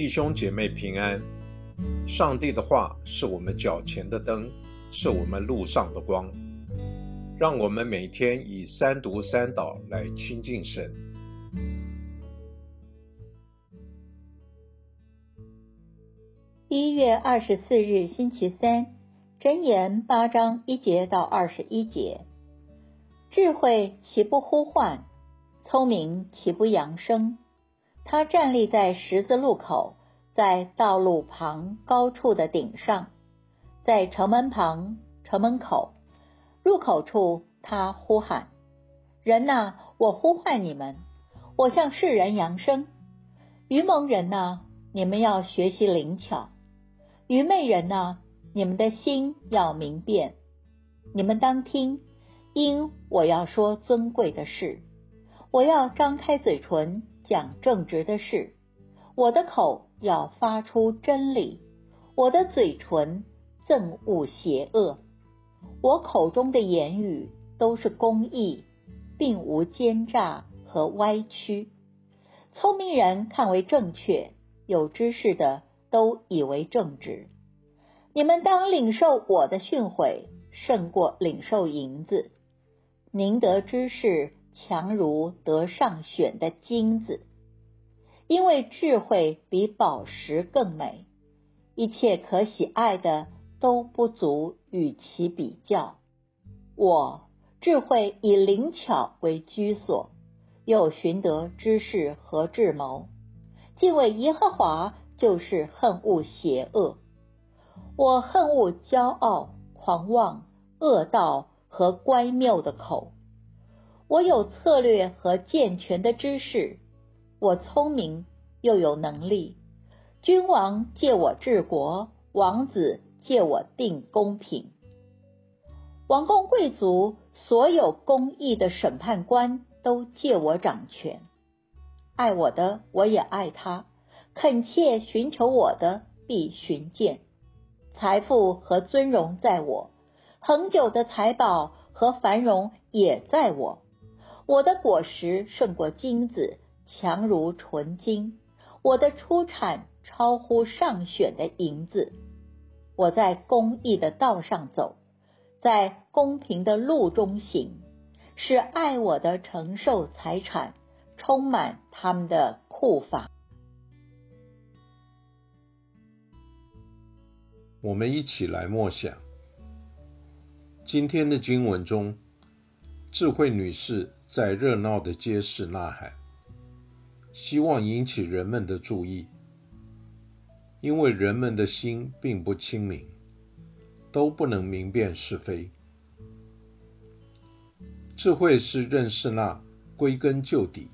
弟兄姐妹平安。上帝的话是我们脚前的灯，是我们路上的光。让我们每天以三读三祷来亲近神。一月二十四日星期三，箴言八章一节到二十一节：智慧岂不呼唤？聪明岂不扬声？他站立在十字路口，在道路旁高处的顶上，在城门旁、城门口、入口处，他呼喊：“人呐，我呼唤你们！我向世人扬声。愚蒙人呐，你们要学习灵巧；愚昧人呐，你们的心要明辨。你们当听，因我要说尊贵的事，我要张开嘴唇。”讲正直的事，我的口要发出真理，我的嘴唇憎恶邪恶，我口中的言语都是公义，并无奸诈和歪曲。聪明人看为正确，有知识的都以为正直。你们当领受我的训诲，胜过领受银子。宁得知识。强如得上选的金子，因为智慧比宝石更美，一切可喜爱的都不足与其比较。我智慧以灵巧为居所，又寻得知识和智谋。敬畏耶和华就是恨恶邪恶。我恨恶骄傲、狂妄、恶道和乖谬的口。我有策略和健全的知识，我聪明又有能力。君王借我治国，王子借我定公平。王公贵族所有公义的审判官都借我掌权。爱我的，我也爱他；恳切寻求我的，必寻见。财富和尊荣在我，恒久的财宝和繁荣也在我。我的果实胜过金子，强如纯金；我的出产超乎上选的银子。我在公义的道上走，在公平的路中行，使爱我的承受财产，充满他们的库房。我们一起来默想今天的经文中，智慧女士。在热闹的街市呐喊，希望引起人们的注意，因为人们的心并不清明，都不能明辨是非。智慧是认识那归根究底、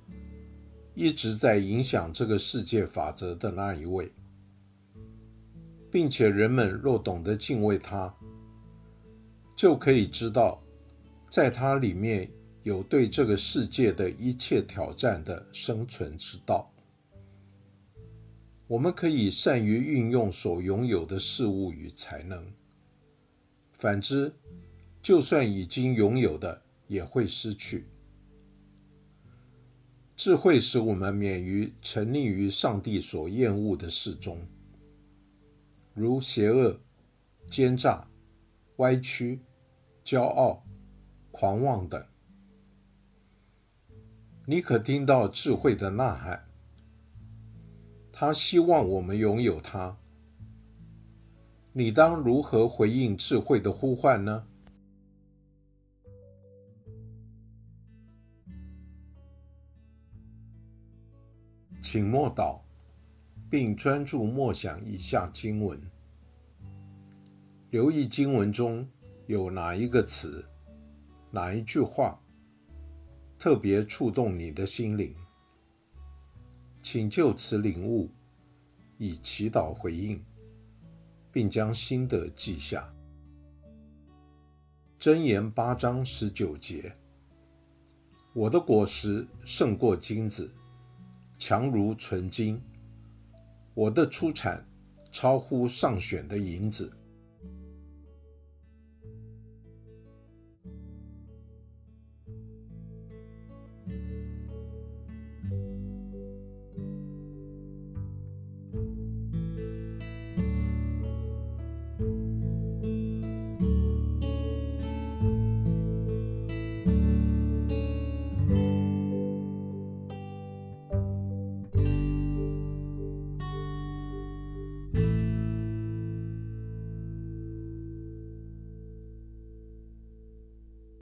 一直在影响这个世界法则的那一位，并且人们若懂得敬畏他，就可以知道，在他里面。有对这个世界的一切挑战的生存之道。我们可以善于运用所拥有的事物与才能，反之，就算已经拥有的也会失去。智慧使我们免于沉溺于上帝所厌恶的事中，如邪恶、奸诈、歪曲、骄傲、狂妄等。你可听到智慧的呐喊，他希望我们拥有它。你当如何回应智慧的呼唤呢？请默祷，并专注默想以下经文，留意经文中有哪一个词、哪一句话。特别触动你的心灵，请就此领悟，以祈祷回应，并将心得记下。箴言八章十九节：我的果实胜过金子，强如纯金；我的出产超乎上选的银子。